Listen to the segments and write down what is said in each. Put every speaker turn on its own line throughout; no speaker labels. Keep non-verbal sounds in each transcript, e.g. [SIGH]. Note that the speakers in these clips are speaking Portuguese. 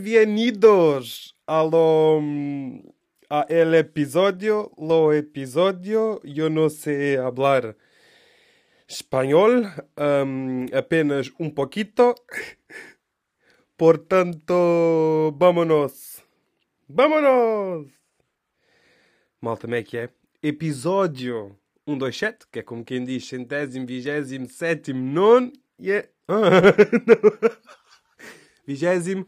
Bienvenidos a lo a el lo episodio. Eu não sei hablar espanhol, um, apenas um pouquito. Portanto, vámonos. Vámonos! Malta, como é que é? Episódio 127, que é como quem diz centésimo, vigésimo, sétimo, nono. Yeah. [LAUGHS] Vigésimo.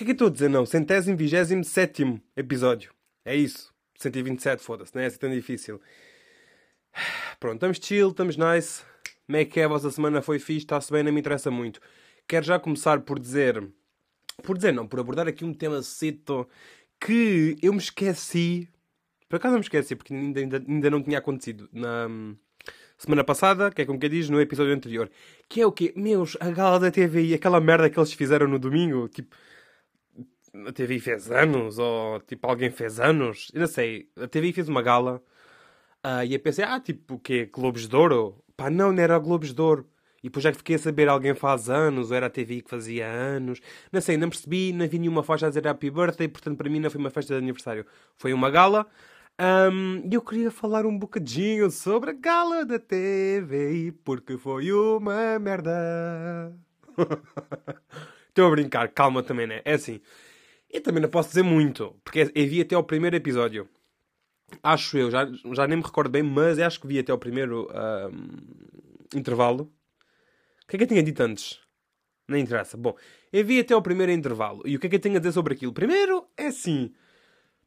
Que é que eu estou a dizer? Não, centésimo, vigésimo, sétimo episódio. É isso. 127, foda-se, não é assim tão difícil. Pronto, estamos chill, estamos nice. Como é que é? A vossa semana foi fixe, está-se bem, não me interessa muito. Quero já começar por dizer. Por dizer, não, por abordar aqui um tema cedo que eu me esqueci. Por acaso não me esqueci, porque ainda, ainda, ainda não tinha acontecido na semana passada, que é como que diz no episódio anterior. Que é o quê? Meus, a gala da TVI, aquela merda que eles fizeram no domingo, tipo. A TVI fez anos, ou tipo alguém fez anos, eu não sei. A TVI fez uma gala uh, e eu pensei, ah, tipo, o quê? Globos de Ouro? Pá, não, não era Globos de Ouro. E depois já fiquei a saber, alguém faz anos, ou era a TVI que fazia anos. Não sei, não percebi, não vi nenhuma faixa a dizer Happy Birthday, portanto para mim não foi uma festa de aniversário. Foi uma gala. E um, eu queria falar um bocadinho sobre a gala da TVI, porque foi uma merda. [LAUGHS] Estou a brincar, calma também, né? É assim, eu também não posso dizer muito, porque eu vi até o primeiro episódio. Acho eu, já, já nem me recordo bem, mas acho que vi até o primeiro um, intervalo. O que é que eu tinha dito antes? Não interessa. Bom, eu vi até o primeiro intervalo. E o que é que eu tenho a dizer sobre aquilo? Primeiro, é assim...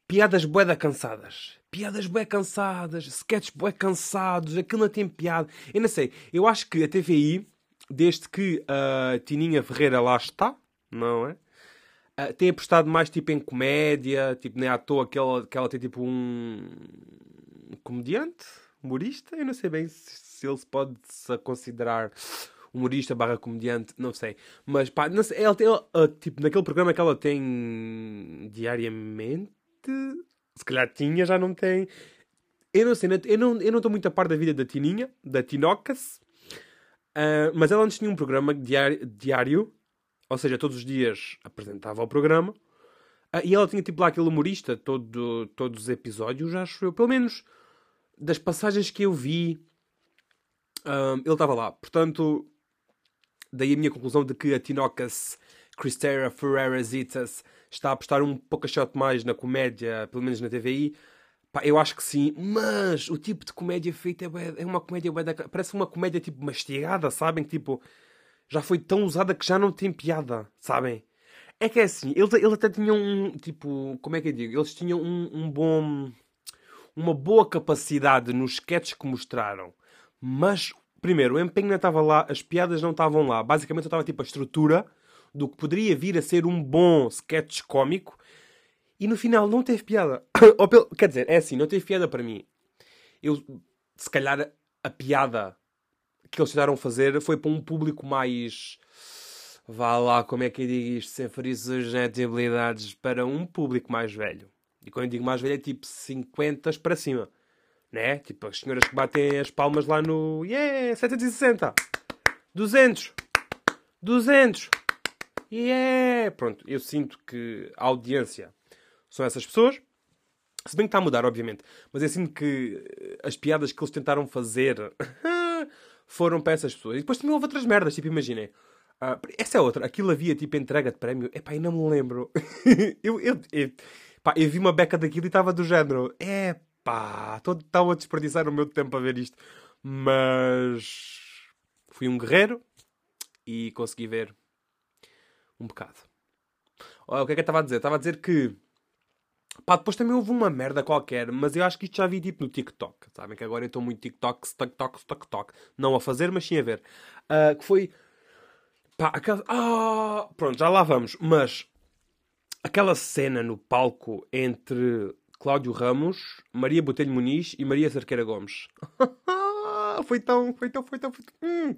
Piadas boeda cansadas. Piadas bué cansadas. Sketches bué cansados. Aquilo não tem piada. Eu não sei. Eu acho que a TVI, desde que a Tininha Ferreira lá está, não é? Uh, tem apostado mais tipo em comédia, tipo, nem à toa que ela, que ela tem tipo um comediante, humorista, eu não sei bem se, se ele se pode -se considerar humorista barra comediante, não sei. Mas pá, não sei, ela tem, uh, tipo, naquele programa que ela tem diariamente, se calhar tinha, já não tem. Eu não sei, eu não estou não muito a par da vida da Tininha, da Tinocas, uh, mas ela antes tinha um programa diário, diário ou seja, todos os dias apresentava o programa. Uh, e ela tinha tipo lá aquele humorista, todo, todos os episódios, acho eu. Pelo menos das passagens que eu vi, uh, ele estava lá. Portanto, daí a minha conclusão de que a Tinocas Cristera Ferreira Zitas está a apostar um pouco a shot mais na comédia, pelo menos na TVI. Pá, eu acho que sim, mas o tipo de comédia feita é, é uma comédia parece uma comédia tipo mastigada, sabem? Tipo, já foi tão usada que já não tem piada, sabem? É que é assim, eles, eles até tinham um, tipo, como é que eu digo? Eles tinham um, um bom, uma boa capacidade nos sketches que mostraram. Mas, primeiro, o empenho não estava lá, as piadas não estavam lá. Basicamente, estava tipo a estrutura do que poderia vir a ser um bom sketch cómico. E no final não teve piada. [COUGHS] Ou, quer dizer, é assim, não teve piada para mim. Eu, se calhar, a piada que eles tentaram fazer foi para um público mais. Vá lá, como é que eu digo isto, sem ferir para um público mais velho. E quando eu digo mais velho é tipo 50 para cima. Né? Tipo as senhoras que batem as palmas lá no. Yeah! 760! 200! 200! Yeah! Pronto, eu sinto que a audiência são essas pessoas. Se bem que está a mudar, obviamente. Mas eu sinto que as piadas que eles tentaram fazer [LAUGHS] foram para essas pessoas. E depois também houve outras merdas, tipo, imaginem. Uh, essa é outra. Aquilo havia tipo entrega de prémio. Epá, eu não me lembro. [LAUGHS] eu, eu, eu, pá, eu vi uma beca daquilo e estava do género. É pá, estava a desperdiçar o meu tempo a ver isto. Mas fui um guerreiro e consegui ver um bocado. o que é que eu estava a dizer? Estava a dizer que Pá, depois também houve uma merda qualquer, mas eu acho que isto já vi tipo no TikTok. Sabem que agora eu estou muito TikTok, TikTok, TikTok. Não a fazer, mas sim a ver. Uh, que foi. Pá, aquela. Ah, pronto, já lá vamos. Mas aquela cena no palco entre Cláudio Ramos, Maria Botelho Muniz e Maria Cerqueira Gomes. [LAUGHS] foi tão. Foi tão. Foi tão. Foi tão hum.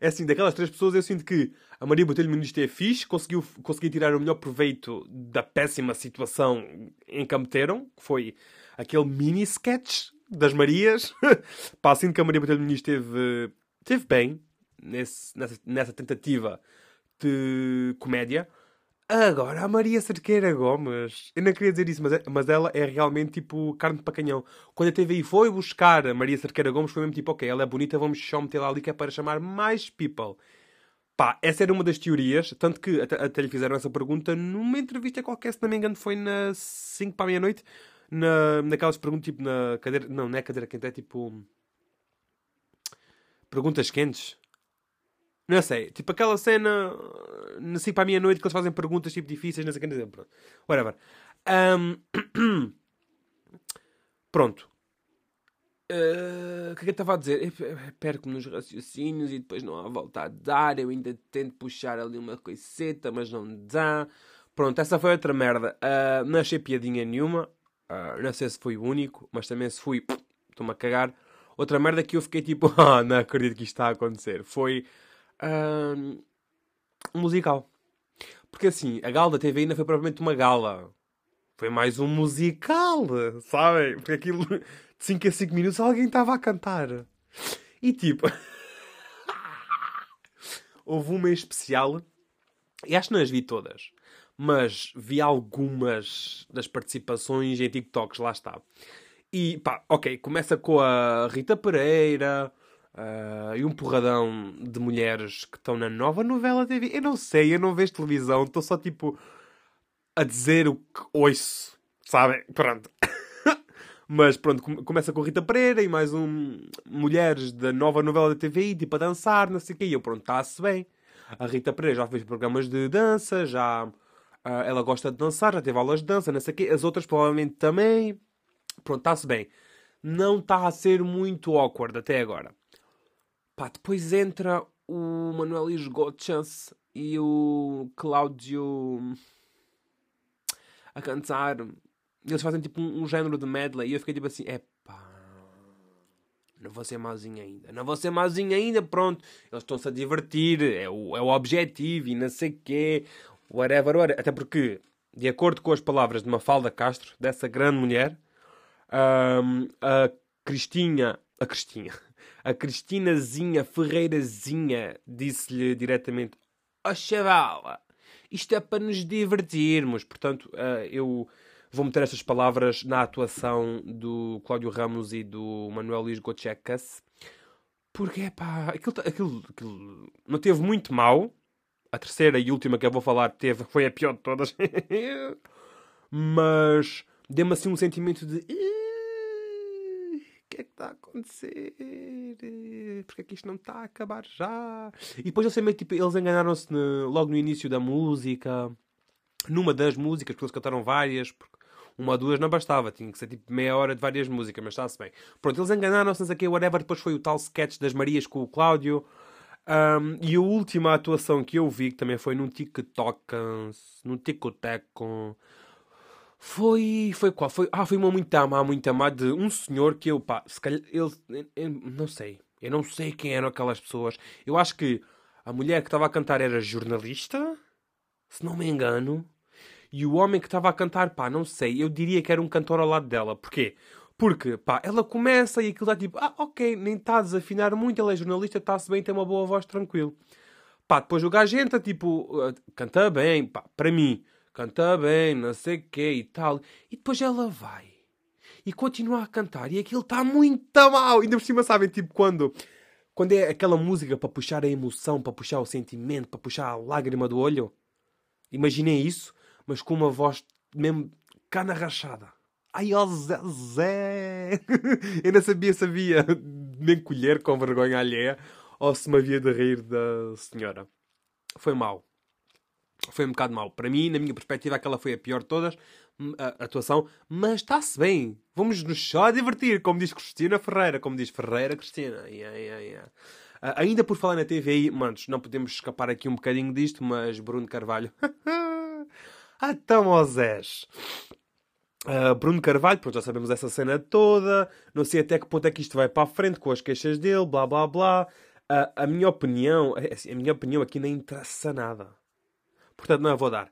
É assim, daquelas três pessoas eu sinto que a Maria Botelho Ministro é fixe, conseguiu, conseguiu tirar o melhor proveito da péssima situação em que a meteram, que foi aquele mini sketch das Marias. [LAUGHS] Pá, sinto que a Maria Botelho Ministro esteve, esteve bem nesse, nessa, nessa tentativa de comédia. Agora, a Maria Cerqueira Gomes. Eu não queria dizer isso, mas, é- mas ela é realmente tipo carne de pacanhão. Quando a TVI foi buscar a Maria Cerqueira Gomes, foi mesmo tipo, ok, ela é bonita, vamos só metê-la ali que é para chamar mais people. Pá, essa era uma das teorias, tanto que até, até lhe fizeram essa pergunta numa entrevista qualquer, se não me engano, foi na 5 para meia-noite, na, naquelas perguntas tipo na cadeira. Não, não é cadeira quente, é tipo. Perguntas quentes. Não sei, tipo aquela cena na 5 para a meia-noite que eles fazem perguntas tipo difíceis, não sei o que dizer. Pronto. Whatever. Um, [CLEARS THROAT] Pronto. Uh, o que é que eu estava a dizer? Perco-me nos raciocínios e depois não há volta a dar. Eu ainda tento puxar ali uma coiseta, mas não dá. Pronto, essa foi outra merda. Uh, não achei piadinha nenhuma. Uh, não sei se fui o único, mas também se fui, estou-me a cagar. Outra merda que eu fiquei tipo, [LAUGHS] ah, não acredito que isto está a acontecer. Foi um musical. Porque assim, a gala da TV ainda foi provavelmente uma gala. Foi mais um musical, sabem? Porque aquilo, de 5 a 5 minutos, alguém estava a cantar. E tipo, [LAUGHS] houve uma em especial, e acho que não as vi todas, mas vi algumas das participações em TikToks, lá está. E pá, ok, começa com a Rita Pereira, Uh, e um porradão de mulheres que estão na nova novela TV. Eu não sei, eu não vejo televisão, estou só tipo a dizer o que ouço, sabem? Pronto. [COUGHS] Mas pronto, começa com Rita Pereira e mais um mulheres da nova novela da TV, tipo a dançar, não sei o quê. E eu, pronto, está-se bem. A Rita Pereira já fez programas de dança, já uh, ela gosta de dançar, já teve aulas de dança, não sei o quê. As outras provavelmente também. Pronto, está-se bem. Não está a ser muito awkward até agora. Pá, depois entra o Manuel Isgochas e o Cláudio a cantar. Eles fazem tipo um, um, género de medley e eu fiquei tipo assim, é pá, não vou ser mauzinho ainda, não vou ser mauzinho ainda, pronto. Eles estão-se a divertir, é o, é o objetivo e não sei o quê, whatever, whatever. Até porque, de acordo com as palavras de Mafalda Castro, dessa grande mulher, um, a Cristinha, a Cristinha, a Cristinazinha Ferreirazinha disse-lhe diretamente: Ó oh, chavala, isto é para nos divertirmos. Portanto, uh, eu vou meter estas palavras na atuação do Cláudio Ramos e do Manuel Luís Gochecas. Porque, pá, aquilo, aquilo, aquilo não teve muito mal. A terceira e última que eu vou falar teve, foi a pior de todas. [LAUGHS] Mas deu-me assim um sentimento de que é que está a acontecer? Porque é que isto não está a acabar já? E depois sei meio tipo, eles enganaram-se logo no início da música, numa das músicas, porque eles cantaram várias, porque uma ou duas não bastava, tinha que ser tipo meia hora de várias músicas, mas está-se bem. Pronto, eles enganaram-se, aqui, whatever, depois foi o tal sketch das Marias com o Cláudio. Um, e a última atuação que eu vi, que também foi num TikTok, num TikTok foi. Foi qual? Foi, ah, foi uma muito má, muito má de um senhor que eu, pá, se calhar. Ele, eu, eu não sei. Eu não sei quem eram aquelas pessoas. Eu acho que a mulher que estava a cantar era jornalista, se não me engano. E o homem que estava a cantar, pá, não sei. Eu diria que era um cantor ao lado dela. Porquê? Porque, pá, ela começa e aquilo está tipo, ah, ok, nem está a desafinar muito, ela é jornalista, está-se bem, tem uma boa voz, tranquilo. Pá, depois o gajo entra, tipo, uh, canta bem, pá, para mim canta bem, não sei o quê e tal. E depois ela vai e continua a cantar e aquilo está muito mal. Ainda por cima, sabem, tipo quando, quando é aquela música para puxar a emoção, para puxar o sentimento, para puxar a lágrima do olho. Imaginei isso, mas com uma voz mesmo cana rachada. Ai, ó Zé, Zé. [LAUGHS] Eu não sabia de me encolher com vergonha alheia ou se me havia de rir da senhora. Foi mal foi um bocado mau. Para mim, na minha perspectiva, aquela foi a pior de todas, hum, a atuação, mas está-se bem. Vamos nos só divertir, como diz Cristina Ferreira, como diz Ferreira Cristina. Yeah, yeah, yeah. Uh, ainda por falar na TVI, manos, não podemos escapar aqui um bocadinho disto, mas Bruno Carvalho. [LAUGHS] ah, tão Osés. Uh, Bruno Carvalho, pronto, já sabemos essa cena toda. Não sei até que ponto é que isto vai para a frente com as queixas dele, blá blá blá. Uh, a minha opinião, é assim, a minha opinião aqui nem interessa nada portanto não a vou dar.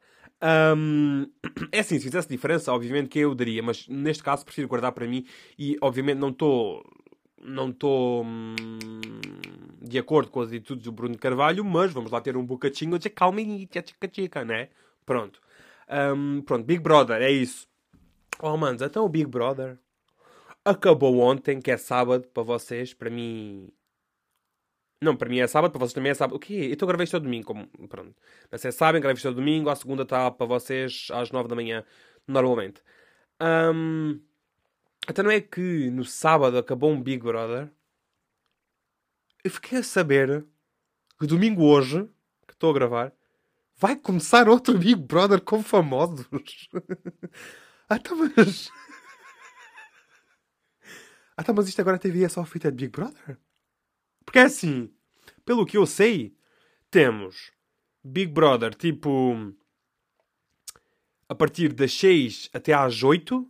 Um, é assim, se fizesse diferença, obviamente que eu daria, mas neste caso prefiro guardar para mim e obviamente não estou não estou hum, de acordo com as atitudes do Bruno Carvalho, mas vamos lá ter um bocadinho de calma e chica chica, né? Pronto. Um, pronto, Big Brother, é isso. Oh, manos, então o Big Brother acabou ontem, que é sábado para vocês. Para mim. Não, para mim é sábado, para vocês também é sábado. O quê? A gravar isto ao domingo. Como... Pronto. Vocês sabem, gravei isto ao domingo. A segunda está para vocês às nove da manhã, normalmente. Um... Até não é que no sábado acabou um Big Brother. Eu fiquei a saber que domingo hoje, que estou a gravar, vai começar outro Big Brother com famosos. [LAUGHS] ah, tá, mas. [LAUGHS] Ah, tá, mas isto agora a TV é só feita de Big Brother? Porque é assim, pelo que eu sei, temos Big Brother tipo a partir das 6 até às 8.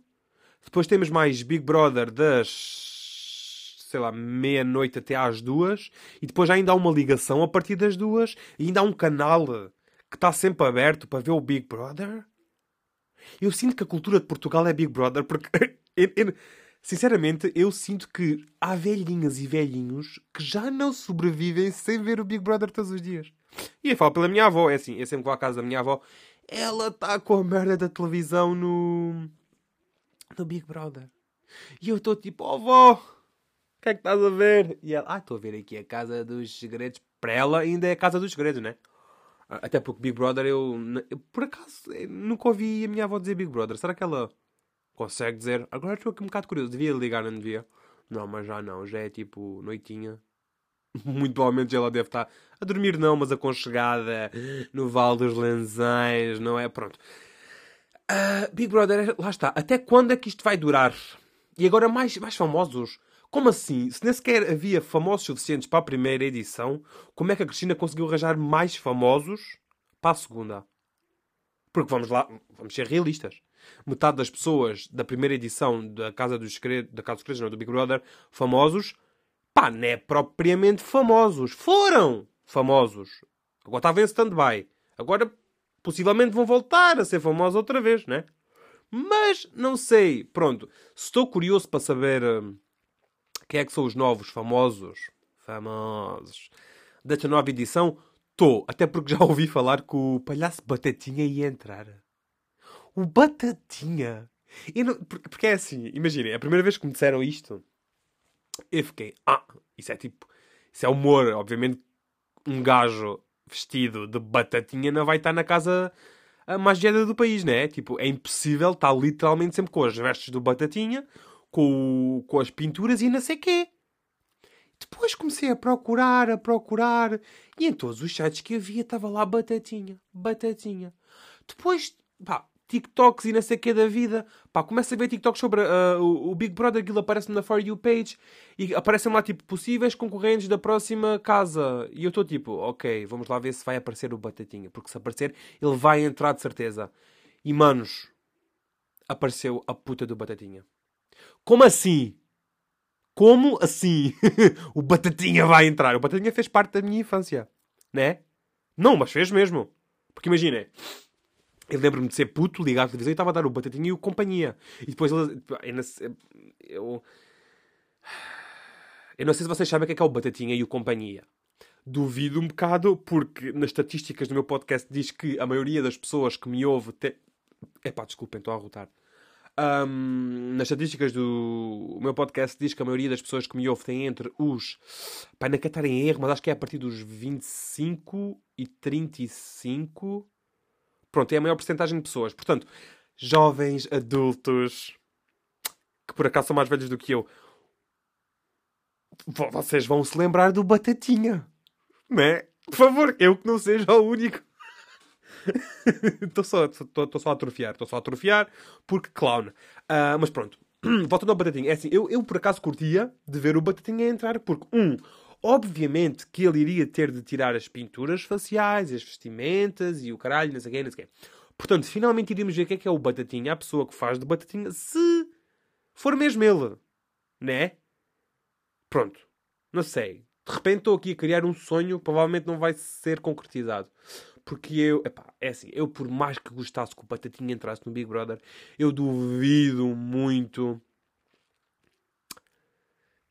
Depois temos mais Big Brother das sei lá, meia-noite até às 2. E depois ainda há uma ligação a partir das 2. E ainda há um canal que está sempre aberto para ver o Big Brother. Eu sinto que a cultura de Portugal é Big Brother porque [LAUGHS] Sinceramente, eu sinto que há velhinhas e velhinhos que já não sobrevivem sem ver o Big Brother todos os dias. E eu falo pela minha avó, é assim, eu sempre vou à casa da minha avó, ela está com a merda da televisão no. no Big Brother. E eu estou tipo, oh, avó, o que é que estás a ver? E ela, ah, estou a ver aqui a Casa dos Segredos. Para ela ainda é a Casa dos Segredos, né? Até porque Big Brother eu, eu por acaso, nunca ouvi a minha avó dizer Big Brother. Será que ela consegue dizer. Agora estou aqui um bocado curioso. Devia ligar, não devia? Não, mas já não. Já é tipo noitinha. [LAUGHS] Muito provavelmente ela deve estar a dormir, não, mas aconchegada no Val dos Lenzais, não é? Pronto. Uh, Big Brother, lá está. Até quando é que isto vai durar? E agora mais, mais famosos? Como assim? Se nem sequer havia famosos suficientes para a primeira edição, como é que a Cristina conseguiu arranjar mais famosos para a segunda? Porque vamos lá, vamos ser realistas metade das pessoas da primeira edição da Casa dos Segredos, da Casa dos Segredos, não, do Big Brother, famosos, pá, não é propriamente famosos. Foram famosos. Agora estavam em stand-by. Agora, possivelmente vão voltar a ser famosos outra vez, né? Mas, não sei. Pronto. Estou curioso para saber hum, quem é que são os novos famosos. Famosos. Desta nova edição, estou. Até porque já [LAUGHS] ouvi falar que o palhaço Batatinha ia entrar. O Batatinha. Não, porque é assim, imaginem, a primeira vez que me disseram isto, eu fiquei, ah, isso é tipo, isso é humor. Obviamente, um gajo vestido de batatinha não vai estar na casa mais velha do país, né? Tipo, é impossível estar literalmente sempre com as vestes do batatinha, com, com as pinturas e não sei quê. Depois comecei a procurar, a procurar, e em todos os sites que havia estava lá batatinha, batatinha. Depois, pá, TikToks e não sei o que da vida. Pá, começa a ver TikToks sobre uh, o, o, Big Brother, aquilo aparece na For You page e aparecem lá tipo possíveis concorrentes da próxima casa. E eu estou tipo, ok, vamos lá ver se vai aparecer o Batatinha, porque se aparecer, ele vai entrar de certeza. E manos, apareceu a puta do Batatinha. Como assim? Como assim? [LAUGHS] o Batatinha vai entrar. O Batatinha fez parte da minha infância, né? Não, mas fez mesmo. Porque imaginem eu lembro-me de ser puto, ligado à televisão e estava a dar o Batatinha e o Companhia. E depois ele. Eu, eu não sei se vocês sabem o que é, que é o Batatinha e o Companhia. Duvido um bocado, porque nas estatísticas do meu podcast diz que a maioria das pessoas que me ouve. Te... Epá, desculpem, estou a arrotar. Um, nas estatísticas do meu podcast diz que a maioria das pessoas que me ouve tem entre os. Pá, não quero estar em erro, mas acho que é a partir dos 25 e 35 Pronto, é a maior porcentagem de pessoas. Portanto, jovens, adultos, que por acaso são mais velhos do que eu, vocês vão se lembrar do Batatinha. Não é? Por favor, eu que não seja o único. [LAUGHS] Estou só, só a atrofiar. Estou só a atrofiar porque clown. Uh, mas pronto. [CLEARS THROAT] Voltando ao Batatinha. É assim, eu, eu por acaso curtia de ver o Batatinha entrar porque, um, Obviamente que ele iria ter de tirar as pinturas faciais, as vestimentas e o caralho, não sei o quê, não sei o quê. Portanto, finalmente iríamos ver o que é que é o Batatinha, a pessoa que faz de Batatinha, se for mesmo ele. Né? Pronto. Não sei. De repente estou aqui a criar um sonho que provavelmente não vai ser concretizado. Porque eu, epá, é assim, eu por mais que gostasse que o Batatinha entrasse no Big Brother, eu duvido muito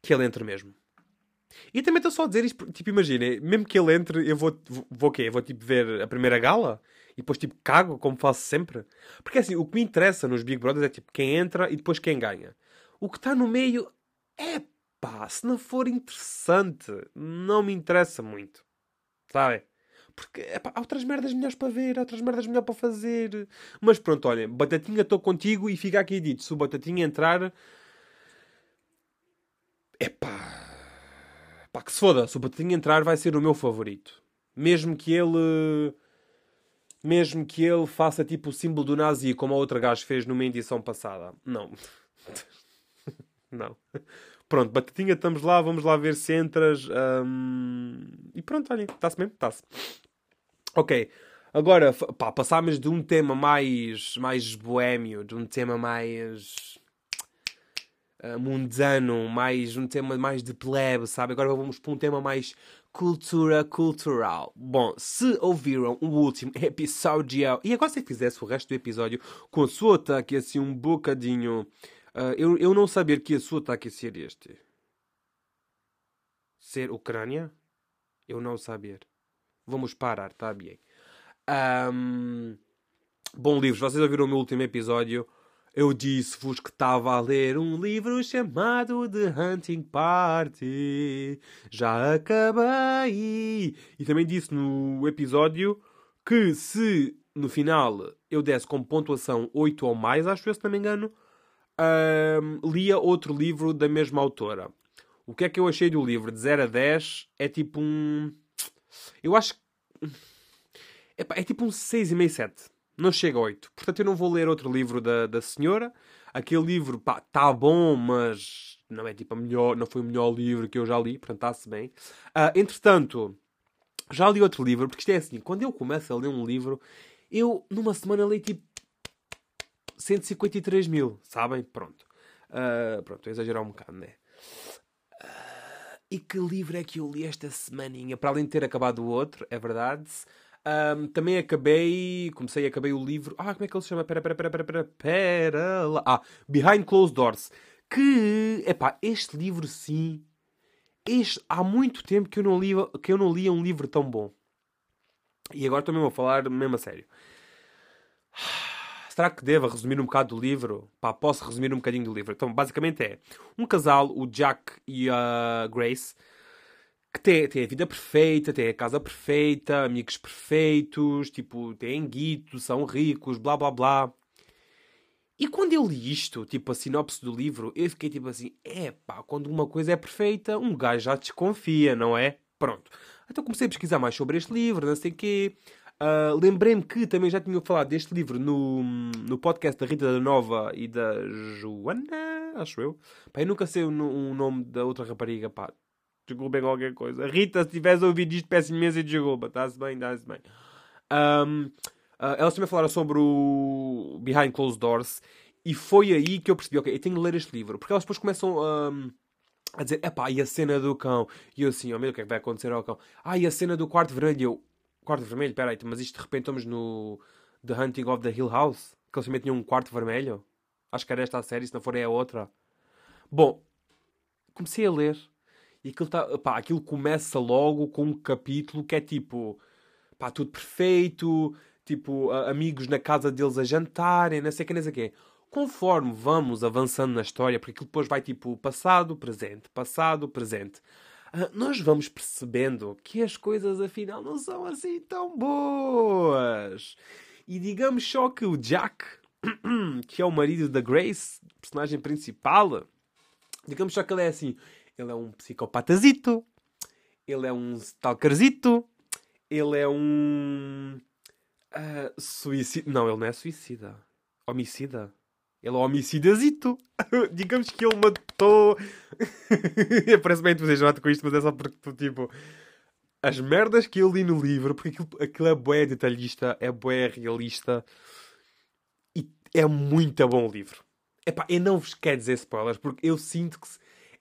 que ele entre mesmo. E também estou só a dizer isto, tipo, imagina, mesmo que ele entre, eu vou, vou, vou quê? Vou tipo ver a primeira gala e depois tipo cago, como faço sempre. Porque assim, o que me interessa nos Big Brothers é tipo quem entra e depois quem ganha. O que está no meio é pá, se não for interessante, não me interessa muito. Sabe? Porque epá, há outras merdas melhores para ver, há outras merdas melhores para fazer. Mas pronto, olha, Batatinha, estou contigo e fica aqui dito: se o Batatinha entrar. Epá. Pá, que se foda, se o Batatinha entrar vai ser o meu favorito. Mesmo que ele. Mesmo que ele faça tipo o símbolo do nazi, como a outra gajo fez numa edição passada. Não. [LAUGHS] Não. Pronto, batatinha, estamos lá, vamos lá ver se entras. Um... E pronto, olha, está-se mesmo, está-se. Ok, agora, pá, passámos de um tema mais, mais boémio, de um tema mais uh, mundano, mais um tema mais de plebe, sabe? Agora vamos para um tema mais cultura cultural. Bom, se ouviram o último [LAUGHS] episódio, e agora se fizesse o resto do episódio com a sua ataque assim um bocadinho Uh, eu, eu não saber que a sua ataque ser este. Ser Ucrânia? Eu não saber. Vamos parar, tá bem. Um, bom, livros. Vocês ouviram o meu último episódio? Eu disse-vos que estava a ler um livro chamado The Hunting Party. Já acabei. E também disse no episódio que se no final eu desse como pontuação 8 ou mais, acho eu, se não me engano, um, lia outro livro da mesma autora. O que é que eu achei do livro? De 0 a 10 é tipo um. Eu acho. É, tipo um 6,5, 7. Não chega a 8. Portanto, eu não vou ler outro livro da, da senhora. Aquele livro, pá, tá bom, mas não é tipo a melhor, não foi o melhor livro que eu já li, portanto está-se bem. Uh, entretanto, já li outro livro, porque isto é assim, quando eu começo a ler um livro, eu numa semana leio tipo 153 mil, sabem? Pronto. Uh, pronto, exagerar um bocado, né? Uh, e que livro é que eu li esta semaninha? Para além de ter acabado o outro, é verdade. Um, também acabei, comecei, acabei o livro. Ah, como é que ele se chama? Pera, pera, pera, pera, pera, pera lá. Ah, Behind Closed Doors. Que, epá, este livro sim. Este, há muito tempo que eu não lia, que eu não lia um livro tão bom. E agora estou mesmo a falar mesmo a sério. Será que devo resumir um bocado do livro? Pá, posso resumir um bocadinho do livro. Então, basicamente é um casal, o Jack e a Grace, que tem, tem a vida perfeita, tem a casa perfeita, amigos perfeitos, tipo, têm guito, são ricos, blá blá blá. E quando eu li isto, tipo a sinopse do livro, eu fiquei tipo assim: é pá, quando uma coisa é perfeita, um gajo já desconfia, não é? Pronto. Então comecei a pesquisar mais sobre este livro, não sei o quê. Uh, Lembrei-me que também já tinha falado deste livro no, no podcast da Rita da Nova e da Joana, acho eu. Pá, eu nunca sei o, o nome da outra rapariga, pá. Desculpem qualquer coisa. Rita, se tivesse ouvido isto, peço imensa desculpa. Está-se bem, está-se bem. Um, uh, ah, elas também falaram sobre o Behind Closed Doors e foi aí que eu percebi, ok, eu tenho de ler este livro. Porque elas depois começam um, a dizer, epá, e a cena do cão? E eu assim, oh meu, o que é que vai acontecer ao cão? Ah, e a cena do quarto vermelho? Eu, quarto vermelho? Peraí, mas isto de repente estamos no The Hunting of the Hill House? Que eles também tinham um quarto vermelho? Acho que era esta a série, se não for é a outra. Bom, comecei a ler e aquilo, tá, pá, aquilo começa logo com um capítulo que é tipo, pá, tudo perfeito, tipo, amigos na casa deles a jantarem, não sei o que, não sei o que. Conforme vamos avançando na história, porque aquilo depois vai tipo passado, presente, passado, presente. Ah, nós vamos percebendo que as coisas afinal não são assim tão boas. E digamos só que o Jack, [CLEARS THROAT] que é o marido da Grace, personagem principal, digamos só que ele é assim: ele é um psicopatazito, ele é um stalkerzito, ele é um. Uh, suicida. Não, ele não é suicida. Homicida. Ele é um homicidazito. [LAUGHS] Digamos que ele matou. [LAUGHS] Parece bem entusiasmado com isto, mas é só porque tu, tipo. As merdas que eu li no livro, porque aquilo, aquilo é bué detalhista, é bué realista e é muito bom o livro. Epá, eu não vos quero dizer spoilers, porque eu sinto que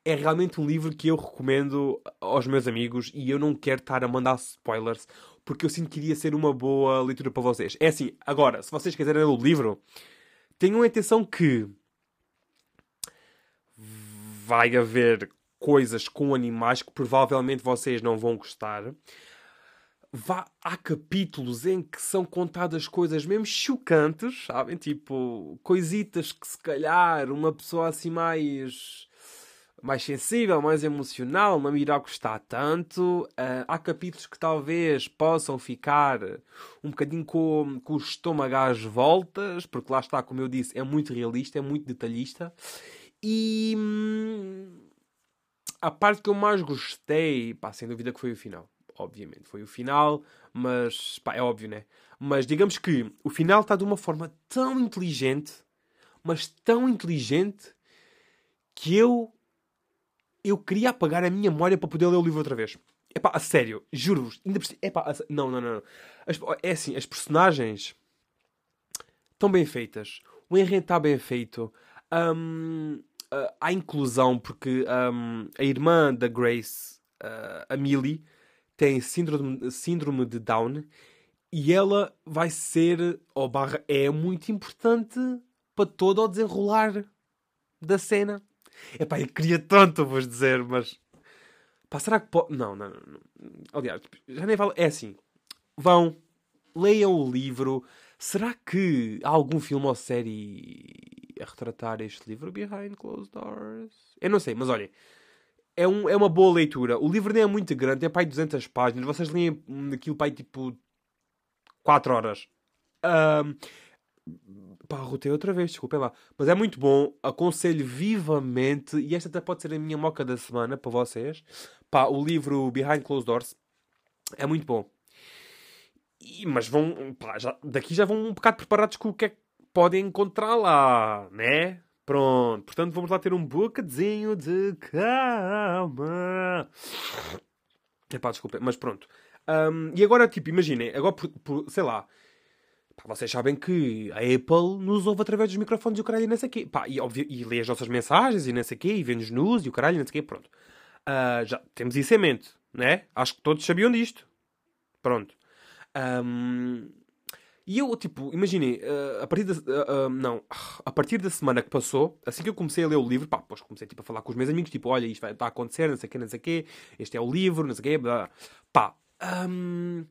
é realmente um livro que eu recomendo aos meus amigos e eu não quero estar a mandar spoilers, porque eu sinto que iria ser uma boa leitura para vocês. É assim, agora, se vocês quiserem ler o livro, tenham atenção que vai haver coisas com animais que provavelmente vocês não vão gostar. vá, há capítulos em que são contadas coisas mesmo chocantes, sabem? Tipo, coisitas que se calhar uma pessoa assim mais mais sensível, mais emocional, não me irá gostar tanto. Uh, há capítulos que talvez possam ficar um bocadinho com, com o estômago às voltas, porque lá está, como eu disse, é muito realista, é muito detalhista. E hum, a parte que eu mais gostei, pá, sem dúvida que foi o final. Obviamente, foi o final, mas pá, é óbvio, né? Mas digamos que o final está de uma forma tão inteligente, mas tão inteligente, que eu eu queria apagar a minha memória para poder ler o livro outra vez. É pá, a sério, juro-vos. Ainda é pá, não, não, não. As, é assim, as personagens estão bem feitas. O enredo está bem feito. Um, há inclusão, porque um, a irmã da Grace, uh, a Millie, tem síndrome, síndrome de Down e ela vai ser, ou barra, é muito importante para todo o desenrolar da cena. Epá, eu queria tanto vos dizer, mas. Pá, será que pode. Não, não, não. Aliás, já nem vale. É assim. Vão, leiam o livro. Será que há algum filme ou série a retratar este livro Behind Closed Doors? Eu não sei, mas olhem. É, um, é uma boa leitura. O livro nem é muito grande, tem pai 200 páginas. Vocês leem aquilo pai tipo 4 horas. Um, Pá, rotei outra vez, desculpem lá. Mas é muito bom, aconselho vivamente, e esta até pode ser a minha moca da semana para vocês. Pá, o livro Behind Closed Doors é muito bom. E, mas vão, pá, já, daqui já vão um bocado preparados com o que é que podem encontrar lá, né? Pronto, portanto vamos lá ter um bocadinho de calma. Epá, desculpem, mas pronto. Um, e agora, tipo, imaginem, agora, por, por, sei lá, Pá, vocês sabem que a Apple nos ouve através dos microfones e o caralho e não sei o quê. Pá, e, óbvio, e lê as nossas mensagens e não sei o quê, e vê-nos nus e o caralho e não sei o quê, pronto. Uh, já temos isso em mente, né? Acho que todos sabiam disto. Pronto. Um, e eu, tipo, imaginem, uh, a partir da... Uh, não, a partir da semana que passou, assim que eu comecei a ler o livro, pá, depois comecei, tipo, a falar com os meus amigos, tipo, olha, isto vai estar a acontecer, não sei o quê, não sei o quê, este é o livro, não sei o quê, blá. Pá, um,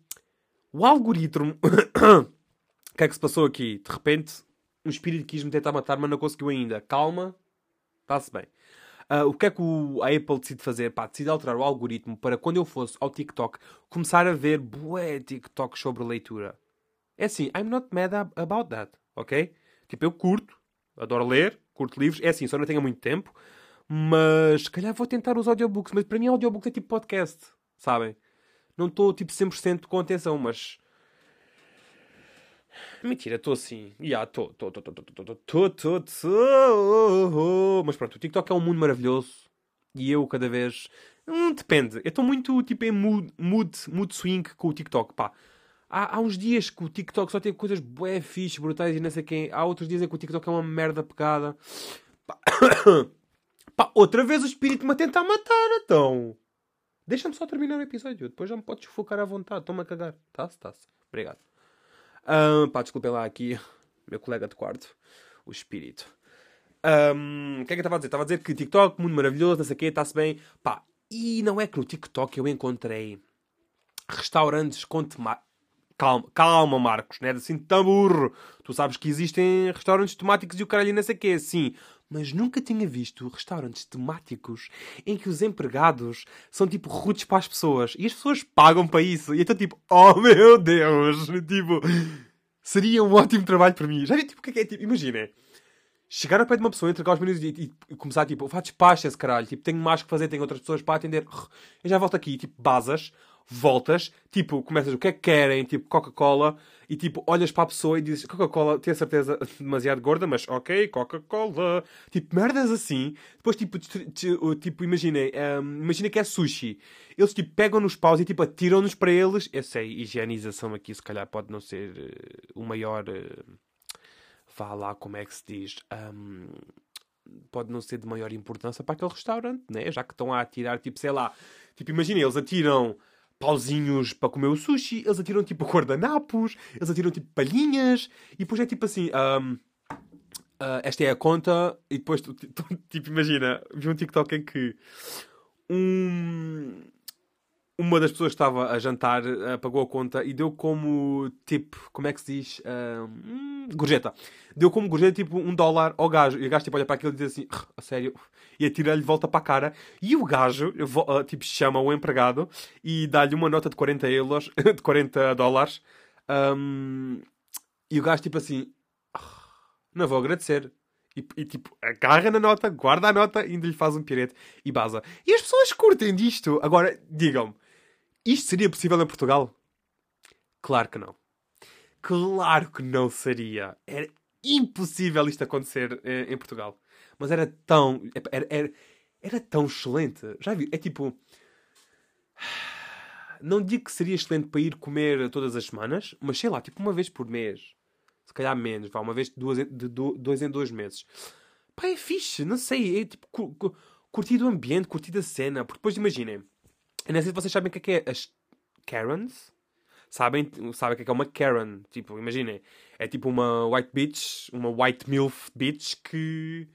o algoritmo... [COUGHS] [COUGHS] O que é que se passou aqui? De repente, um espírito quis me tentar matar, mas não conseguiu ainda. Calma, está-se bem. Uh, o que é que o, a Apple decide fazer? Pá, decide alterar o algoritmo para quando eu fosse ao TikTok começar a ver bué TikTok sobre leitura. É assim, I'm not mad about that, ok? Tipo, eu curto, adoro ler, curto livros. É assim, só não tenho muito tempo. Mas se calhar vou tentar os audiobooks. Mas para mim, audiobooks é tipo podcast, sabem? Não estou tipo 100% com atenção, mas Mentira, estou assim. Já, estou, estou, estou, estou, estou, estou, estou. Mas pronto, o TikTok é um mundo maravilhoso. E eu cada vez. Hum, depende. Eu estou muito tipo em mood, mood, mood swing com o TikTok. Pá. Há, há uns dias que o TikTok só tem coisas bué fixe, brutais e não sei quem. Há outros dias em que o TikTok é uma merda pegada. Pá. [COUGHS] Pá, outra vez o espírito me a tentar matar, então. Deixa-me só terminar o episódio. Depois já me podes focar à vontade. Estou-me a cagar. Tá-se, tá-se. Obrigado. Um, pá, desculpem lá aqui, [LAUGHS] meu colega de quarto, o espírito. Um, o que é que eu estava a dizer? Estava a dizer que TikTok, mundo maravilhoso, não sei o quê, está-se bem. Pá, e não é que no TikTok eu encontrei restaurantes com temática. Calma, calma, Marcos, não é assim tão burro. Tu sabes que existem restaurantes temáticos e o caralho não sei o quê, sim mas nunca tinha visto restaurantes temáticos em que os empregados são tipo rudes para as pessoas e as pessoas pagam para isso. E então, tipo, oh meu Deus! [LAUGHS] Tipo, seria um ótimo trabalho para mim. Já vi, tipo, o que é que é? Tipo, imagina, chegar ao pé de uma pessoa, entregar os menus e, e, começar, tipo, vá despacha esse caralho, tipo, tenho mais que fazer, tenho outras pessoas para atender. Eu já volto aqui, tipo, basas voltas, tipo, começas o que é que querem, tipo Coca-Cola, e tipo, olhas para a pessoa e dizes Coca-Cola, tenho certeza [LAUGHS] demasiado gorda, mas ok, Coca-Cola. Tipo, merdas assim. Depois, tipo, tipo imagina, um, imagina que é sushi. Eles, tipo, pegam nos paus e, tipo, atiram-nos para eles. Eu sei, higienização aqui, se calhar, pode não ser uh, o maior. Uh, vá lá, como é que se diz? Um, pode não ser de maior importância para aquele restaurante, né? Já que estão a atirar, tipo, sei lá. Tipo, imagina, eles atiram pauzinhos para comer o sushi, eles atiram tipo guardanapos, eles atiram tipo palhinhas, e depois é tipo assim. Um, uh, ah, esta é a conta, e depois tu, [LAUGHS] tu, tipo, imagina, vi um TikTok em que um, uma das pessoas que estava a jantar uh, pagou a conta e deu como tipo, como é que se diz? Uh, gorjeta. Deu como gorjeta tipo um dólar ao gajo. E o gajo tipo, olha para aquilo e diz assim, a sério, e atira-lhe volta para a cara. E o gajo uh, tipo, chama o empregado e dá-lhe uma nota de 40 euros, [LAUGHS] de 40 dólares. Um, e o gajo tipo assim, não vou agradecer. E, e, tipo, agarra na nota, guarda a nota e ainda lhe faz um pirete e baza. E as pessoas curtem disto. Agora, digam-me, isto seria possível em Portugal? Claro que não. Claro que não seria. Era impossível isto acontecer eh, em Portugal. Mas era tão. Era, era, era tão excelente. Já viu? É tipo. Não digo que seria excelente para ir comer todas as semanas, mas sei lá, tipo uma vez por mês se calhar menos, vá, uma vez de, duas, de dois em dois meses. Pá, é fixe, não sei, é tipo, cu, curtir o ambiente, curtir a cena, porque depois imaginem, eu não sei se vocês sabem o que é, que é as Karens, sabem, sabem o que é, que é uma Karen, tipo, imaginem, é tipo uma white bitch, uma white milf bitch que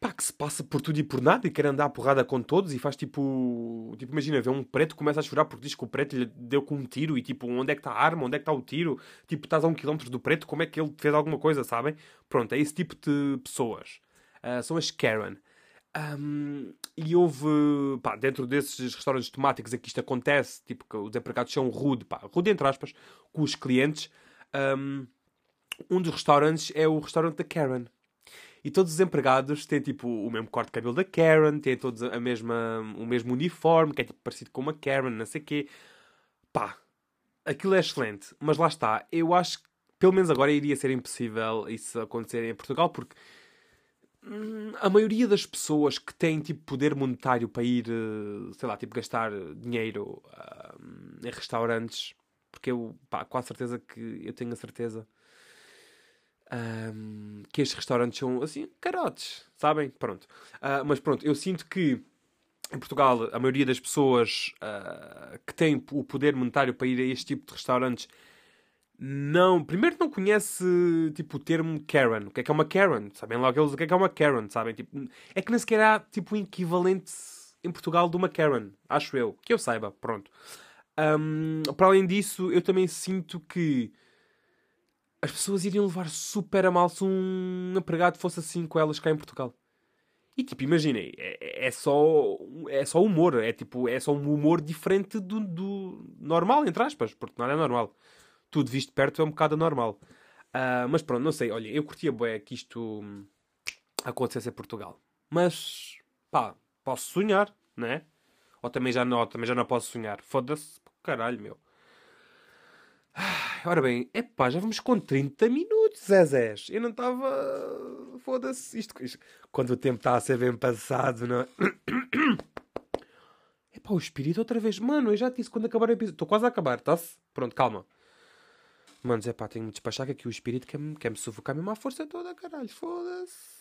pá, que se passa por tudo e por nada e quer andar a porrada com todos e faz tipo. Tipo, imagina, vê um preto começa a chorar porque diz que o preto lhe deu com um tiro e tipo, onde é que está a arma? Onde é que está o tiro? Tipo, estás a um quilómetro do preto, como é que ele fez alguma coisa, sabem? Pronto, é esse tipo de pessoas. Uh, são as Karen. Um, e houve, pá, dentro desses restaurantes temáticos aqui isto acontece, tipo, que os empregados são rude, pá, rude entre aspas, com os clientes. Um, um dos restaurantes é o restaurante da Karen. E todos os empregados têm tipo o mesmo corte de cabelo da Karen, têm todos a mesma, o mesmo uniforme, que é tipo parecido com uma Karen, não sei o quê. Pá, aquilo é excelente. Mas lá está, eu acho que pelo menos agora iria ser impossível isso acontecer em Portugal, porque a maioria das pessoas que têm tipo poder monetário para ir, eh, sei lá, tipo gastar dinheiro uh, em restaurantes, porque eu, pá, com a certeza que eu tenho a certeza um, que estes restaurantes são assim, carotes, sabem? Pronto. Uh, mas pronto, eu sinto que em Portugal a maioria das pessoas uh, que têm o poder monetário para ir a este tipo de restaurantes não, primeiro não conhece tipo o termo Karen. O que é que é uma Karen? Sabem logo eles o que é que é uma Karen, sabem? Tipo, é que nem sequer há tipo um equivalente em Portugal de uma Karen, acho eu, que eu saiba, pronto. Um, para além disso, eu também sinto que as pessoas iriam levar super a mal se um empregado fosse assim com elas cá em Portugal. E tipo, imaginem, é, é, só, é só humor, é tipo, é só um humor diferente do, do normal, entre aspas, porque não é normal. Tudo visto perto é um bocado anormal. Uh, mas pronto, não sei, olha, eu curtia bem que isto acontecesse em Portugal. Mas, pá, posso sonhar, né? Ou também já não, também já não posso sonhar. Foda-se, caralho, meu. Ora bem, epá, já vamos com 30 minutos, Zezés. Eu não estava. Foda-se. Isto, isto, Quando o tempo está a ser bem passado, não é? [COUGHS] Epá, o espírito outra vez. Mano, eu já disse quando acabar o episódio. Estou quase a acabar, está-se? Pronto, calma. Manos, epá, tenho que despachar que aqui o espírito quer-me quer -me sufocar mesmo à força toda, caralho. Foda-se.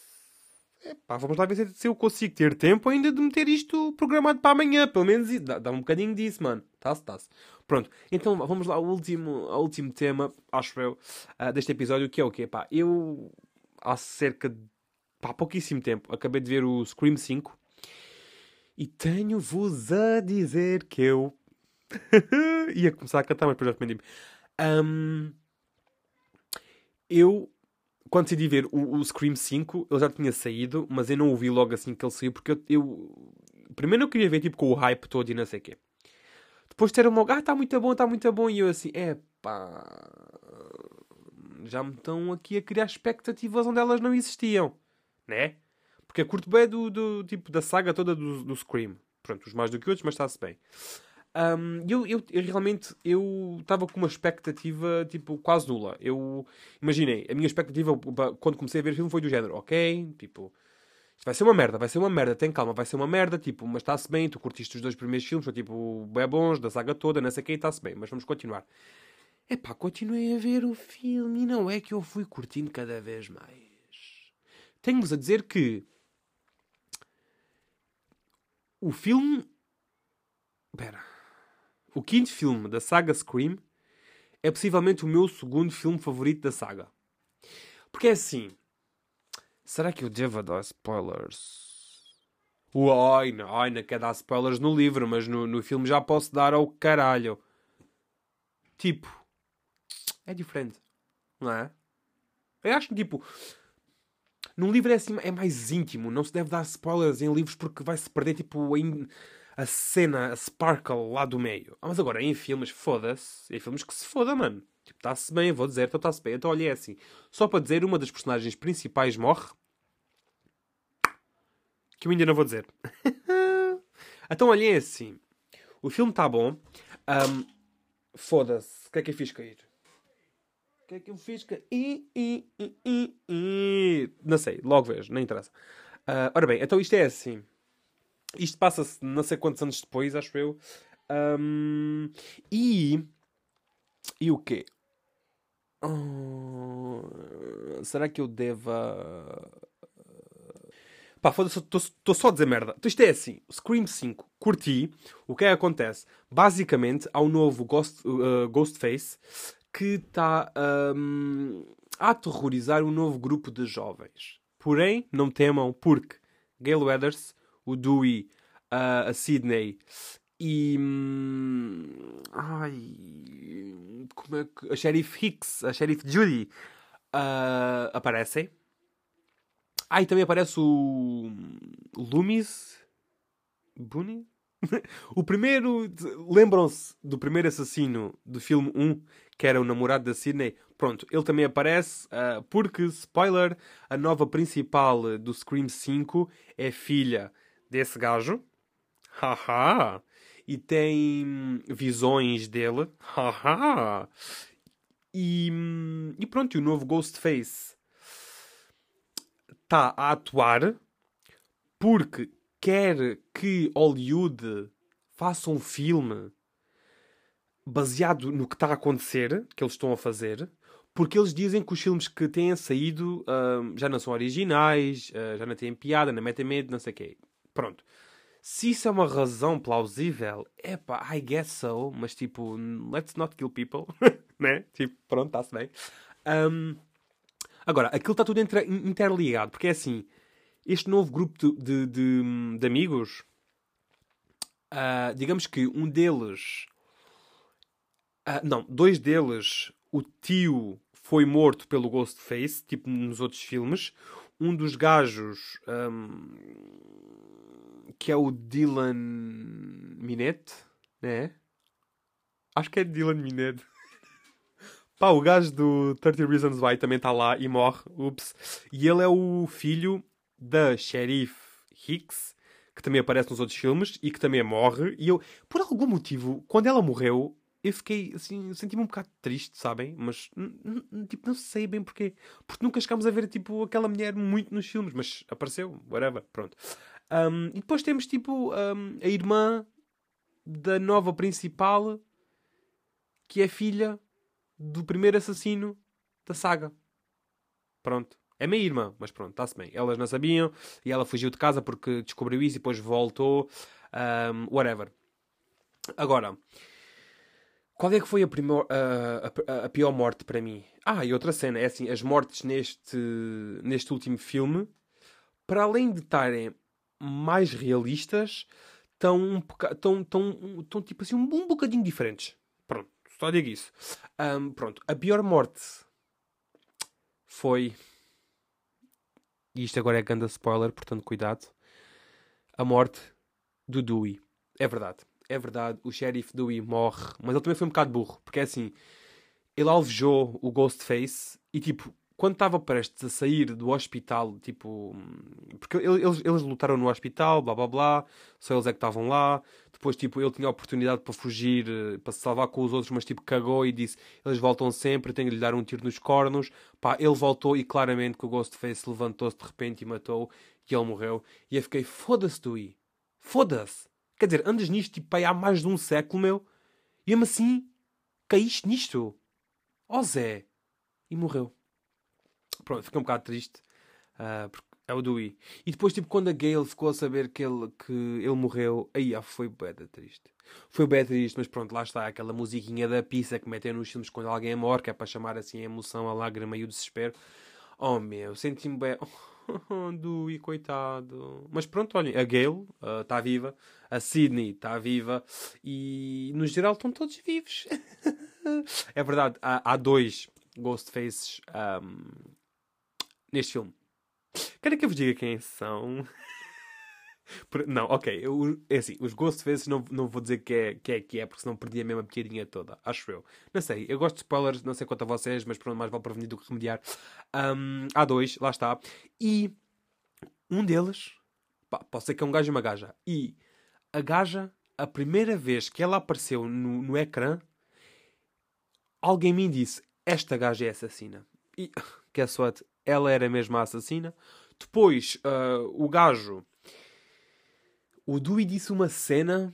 Epá, vamos lá ver se, se eu consigo ter tempo ainda de meter isto programado para amanhã. Pelo menos dá, dá um bocadinho disso, mano. Tá-se, tá-se. Pronto, então vamos lá ao último, ao último tema, acho eu, uh, deste episódio, que é o quê? Pá, eu há cerca de pá, pouquíssimo tempo acabei de ver o Scream 5 e tenho-vos a dizer que eu [LAUGHS] ia começar a cantar, mas depois já arrependi-me. Um, eu quando decidi ver o, o, Scream 5, ele já tinha saído, mas eu não o vi logo assim que ele saiu, porque eu, eu primeiro eu queria ver tipo com o hype todo e não sei o quê. Depois ter uma, ah, está muito bom, está muito bom, e eu assim, é pá, já me estão aqui a criar expectativas onde elas não existiam, né? Porque é curto bem do, do tipo da saga toda do, do Scream. Pronto, os mais do que outros, mas está-se bem. Um, eu, eu, eu, realmente eu estava com uma expectativa tipo quase nula. Eu imaginei, a minha expectativa quando comecei a ver o filme foi do género, ok, tipo, isto vai ser uma merda, vai ser uma merda, tem calma, vai ser uma merda, tipo, mas está-se bem, tu curtiste os dois primeiros filmes, são tipo, bem bons, da saga toda, não sei quem, está-se bem, mas vamos continuar. Epá, continuei a ver o filme e não é que eu fui curtindo cada vez mais. Tenho-vos a dizer que o filme. Espera. O quinto filme da saga Scream é possivelmente o meu segundo filme favorito da saga. Porque é assim. Será que eu devo dar spoilers? O ai, não, ai, não quer dar spoilers no livro, mas no, no filme já posso dar ao caralho. Tipo, é diferente, não é? Eu acho que, tipo, num livro é, assim, é mais íntimo, não se deve dar spoilers em livros porque vai-se perder, tipo, a, a cena, a sparkle lá do meio. Ah, mas agora, em filmes, foda-se. Em filmes que se foda, mano. Tipo, está-se bem, vou dizer, então está-se bem. Então, olha, é assim. Só para dizer, uma das personagens principais morre que eu ainda não vou dizer. [LAUGHS] então, olhem assim. O filme está bom. Um, Foda-se. O que é que eu fiz cair? O que é que eu fiz cair? Não sei. Logo vejo. Não interessa. Uh, ora bem, então isto é assim. Isto passa-se não sei quantos anos depois, acho eu. Um, e... E o quê? Oh, será que eu deva Pá, foda-se, estou só a dizer merda. Então isto é assim: Scream 5, curti. O que é que acontece? Basicamente, há um novo Ghost, uh, Ghostface que está um, a aterrorizar um novo grupo de jovens. Porém, não temam, porque Gail Weathers, o Dewey, uh, a Sydney e. Hum, ai. Como é que. A Sheriff Hicks, a Sheriff Judy uh, aparecem ah, e também aparece o. Loomis. Bunny? [LAUGHS] o primeiro. Lembram-se do primeiro assassino do filme 1, que era o namorado da Sidney? Pronto, ele também aparece, uh, porque, spoiler, a nova principal do Scream 5 é filha desse gajo. Haha! e tem visões dele. Haha! e, e pronto, e o novo Ghostface está a atuar porque quer que Hollywood faça um filme baseado no que está a acontecer, que eles estão a fazer, porque eles dizem que os filmes que têm saído uh, já não são originais, uh, já não têm piada, não metem medo, não sei o quê. Pronto. Se isso é uma razão plausível, epá, I guess so, mas tipo, let's not kill people, [LAUGHS] né? Tipo, pronto, está-se bem. Um, Agora, aquilo está tudo interligado, porque é assim: este novo grupo de, de, de amigos, uh, digamos que um deles. Uh, não, dois deles, o tio foi morto pelo Ghostface, tipo nos outros filmes. Um dos gajos, um, que é o Dylan Minette, né? Acho que é Dylan Minette. [LAUGHS] Pá, o gajo do 30 Reasons Why também está lá e morre. Ups. E ele é o filho da Sheriff Hicks, que também aparece nos outros filmes e que também morre. E eu, por algum motivo, quando ela morreu, eu fiquei assim, senti-me um bocado triste, sabem? Mas tipo, não sei bem porquê. Porque nunca chegámos a ver tipo aquela mulher muito nos filmes, mas apareceu, whatever, pronto. Um, e depois temos tipo um, a irmã da nova principal, que é filha do primeiro assassino da saga. Pronto. É minha irmã, mas pronto, está-se bem. Elas não sabiam e ela fugiu de casa porque descobriu isso e depois voltou. Um, whatever. Agora, qual é que foi a, primor, a, a, pior morte para mim? Ah, e outra cena, é assim, as mortes neste, neste último filme, para além de estarem mais realistas, estão, um, estão, estão, estão tipo assim um, um bocadinho diferentes. Pronto. Só digo isso. Um, pronto, a pior morte foi. E isto agora é grande spoiler, portanto, cuidado. A morte do Dewey. É verdade. É verdade. O xerife Dewey morre. Mas ele também foi um bocado burro. Porque é assim. Ele alvejou o Ghostface e, tipo, quando estava prestes a sair do hospital, tipo. Porque eles, eles lutaram no hospital, blá blá blá, só eles é que estavam lá. Depois, tipo, ele tinha a oportunidade para fugir, eh, para se salvar com os outros, mas, tipo, cagou e disse: Eles voltam sempre, tenho de lhe dar um tiro nos cornos. Pá, ele voltou e claramente que o Ghostface levantou-se de repente e matou e ele morreu. E eu fiquei: Foda-se, Dewey, foda-se. Quer dizer, andas nisto, tipo, há mais de um século, meu, e mesmo assim caíste nisto. Ó oh, Zé. E morreu pronto, fiquei um bocado triste. Uh, porque é o Dewey. E depois, tipo, quando a Gale ficou a saber que ele, que ele morreu, aí ah, foi bem triste. Foi bem triste, mas pronto, lá está aquela musiquinha da pizza que metem nos filmes quando alguém morre, que é para chamar assim a emoção, a lágrima e o desespero. Oh meu, senti-me bem. [LAUGHS] [LAUGHS] do e coitado. Mas pronto, olhem, a Gale está uh, viva, a Sydney está viva e no geral estão todos vivos. [LAUGHS] é verdade, há, há dois Ghostfaces um, neste filme. Querem que eu vos diga quem são? [LAUGHS] Não, ok. Eu, é assim, os Ghostfaces não, não vou dizer que é, que é que é, porque senão perdi a mesma piadinha toda. Acho eu. Não sei. Eu gosto de spoilers, não sei quanto a vocês, mas pronto, mais vale prevenir do que remediar. Um, há dois, lá está. E um deles, pá, pode ser que é um gajo e uma gaja. E a gaja, a primeira vez que ela apareceu no, no ecrã, alguém me disse: Esta gaja é assassina. E, [LAUGHS] guess what? Ela era mesmo a assassina. Depois, uh, o gajo o Dewey disse uma cena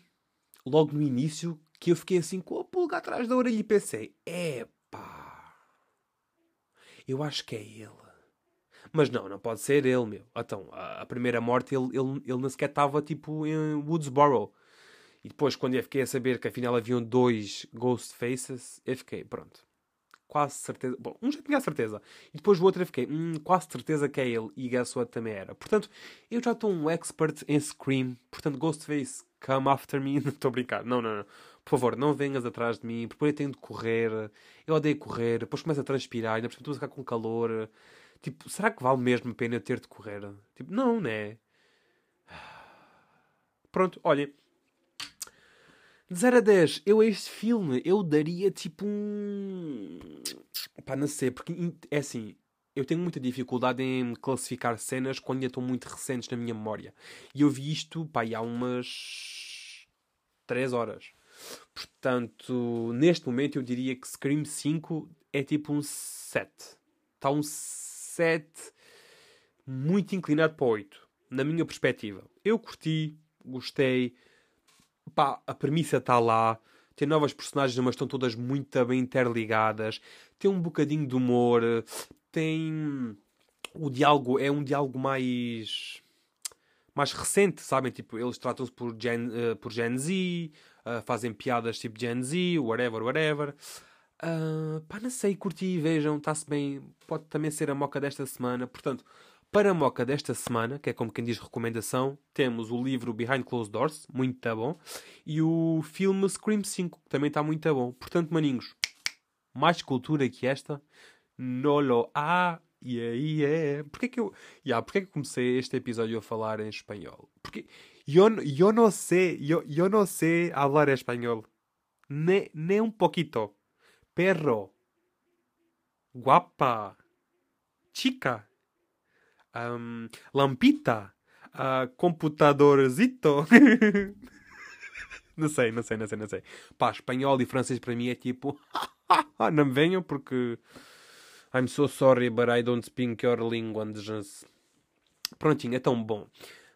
logo no início que eu fiquei assim com a pulga atrás da orelha e pensei: epá, eu acho que é ele. Mas não, não pode ser ele, meu. Então, a, primeira morte ele, ele, ele nem sequer estava tipo em Woodsboro. E depois, quando eu fiquei a saber que afinal haviam dois Ghost Faces, eu fiquei, pronto quase certeza. Bom, um já tinha certeza. E depois o outro eu fiquei, hum, quase certeza que é ele. E guess what também era. Portanto, eu já estou um expert em Scream. Portanto, Ghostface, come after me. [LAUGHS] Não estou a brincar. Não, não, não. Por favor, não venhas atrás de mim. Porque eu tenho de correr. Eu odeio correr. Depois começo a transpirar. Ainda por estou a ficar com calor. Tipo, será que vale mesmo a pena eu ter de correr? Tipo, não, né? [SIGHS] Pronto, olhem. De 0 a 10, eu a este filme, eu daria tipo um. Pá, não sei, porque é assim, eu tenho muita dificuldade em classificar cenas quando ainda estão muito recentes na minha memória. E eu vi isto, pá, há umas 3 horas. Portanto, neste momento eu diria que Scream 5 é tipo um 7. Está um 7 muito inclinado para 8, na minha perspectiva. Eu curti, gostei pá, a premissa está lá, tem novas personagens, mas estão todas muito bem interligadas, tem um bocadinho de humor, tem. O diálogo é um diálogo mais. mais recente, sabem? Tipo, eles tratam-se por, Gen, uh, por Gen Z, uh, fazem piadas tipo Gen Z, whatever, whatever. Uh, pá, não sei, curti, vejam, está-se bem. Pode também ser a moca desta semana. Portanto, para a moca desta semana, que é como quem diz recomendação, temos o livro Behind Closed Doors, muito tá bom, e o filme Scream 5, que também está muito bom. Portanto, maninhos, mais cultura que esta, não lo há. E aí é. Porquê que eu. Yeah, porquê que comecei este episódio a falar em espanhol? Porque eu, eu não sei. Eu, eu não sei falar espanhol. Nem, nem um pouquito. Perro. Guapa. Chica um, lampita, uh, computadorzito. [LAUGHS] não sei, não sei, não sei, não sei. Pá, espanhol e francês para mim é tipo. [LAUGHS] não me venham porque. I'm so sorry, but I don't speak your language. Prontinho, é tão bom.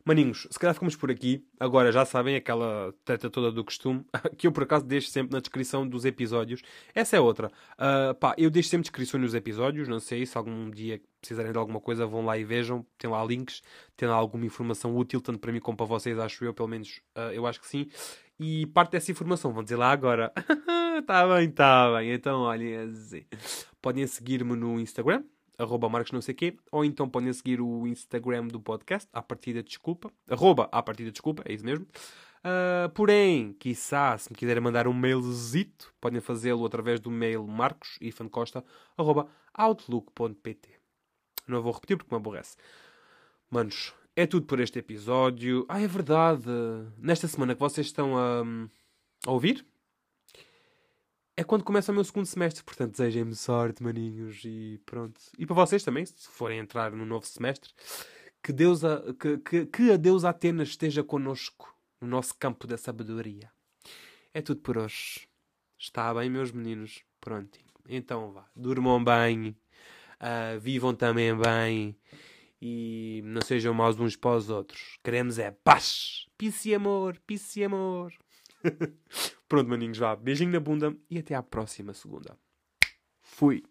Maninhos, se calhar ficamos por aqui. Agora já sabem aquela treta toda do costume, [LAUGHS] que eu por acaso deixo sempre na descrição dos episódios. Essa é outra. Uh, pá, eu deixo sempre descrições nos episódios. Não sei se algum dia precisarem de alguma coisa, vão lá e vejam. Tem lá links, tem lá alguma informação útil, tanto para mim como para vocês, acho eu, pelo menos uh, eu acho que sim. E parte dessa informação vão dizer lá agora. [LAUGHS] tá bem, tá bem. Então, olhem assim. Podem seguir-me no Instagram, arroba Marcos não sei quê, ou então podem seguir o Instagram do podcast, à partida desculpa, arroba à partida desculpa, é isso mesmo. Uh, porém, quiçá, se me quiserem mandar um mailzito, podem fazê-lo através do mail marcosifancosta.outlook.pt Não vou repetir porque me aborrece. Manos, é tudo por este episódio. Ah, é verdade. Nesta semana que vocês estão a, a ouvir, é quando começa o meu segundo semestre. Portanto, desejem-me sorte, maninhos, e pronto. E para vocês também, se forem entrar no novo semestre, que, Deus a, que, que, que a Deus Atenas esteja connosco no nosso campo da sabedoria. É tudo por hoje. Está bem, meus meninos? Pronto. Então vá. Durmam bem. Uh, vivam também bem. E não sejam maus uns para os outros. Queremos é paz. Pisse e amor. Pisse e amor. [LAUGHS] Pronto, maninhos, vá. Beijinho na bunda e até à próxima segunda. Fui.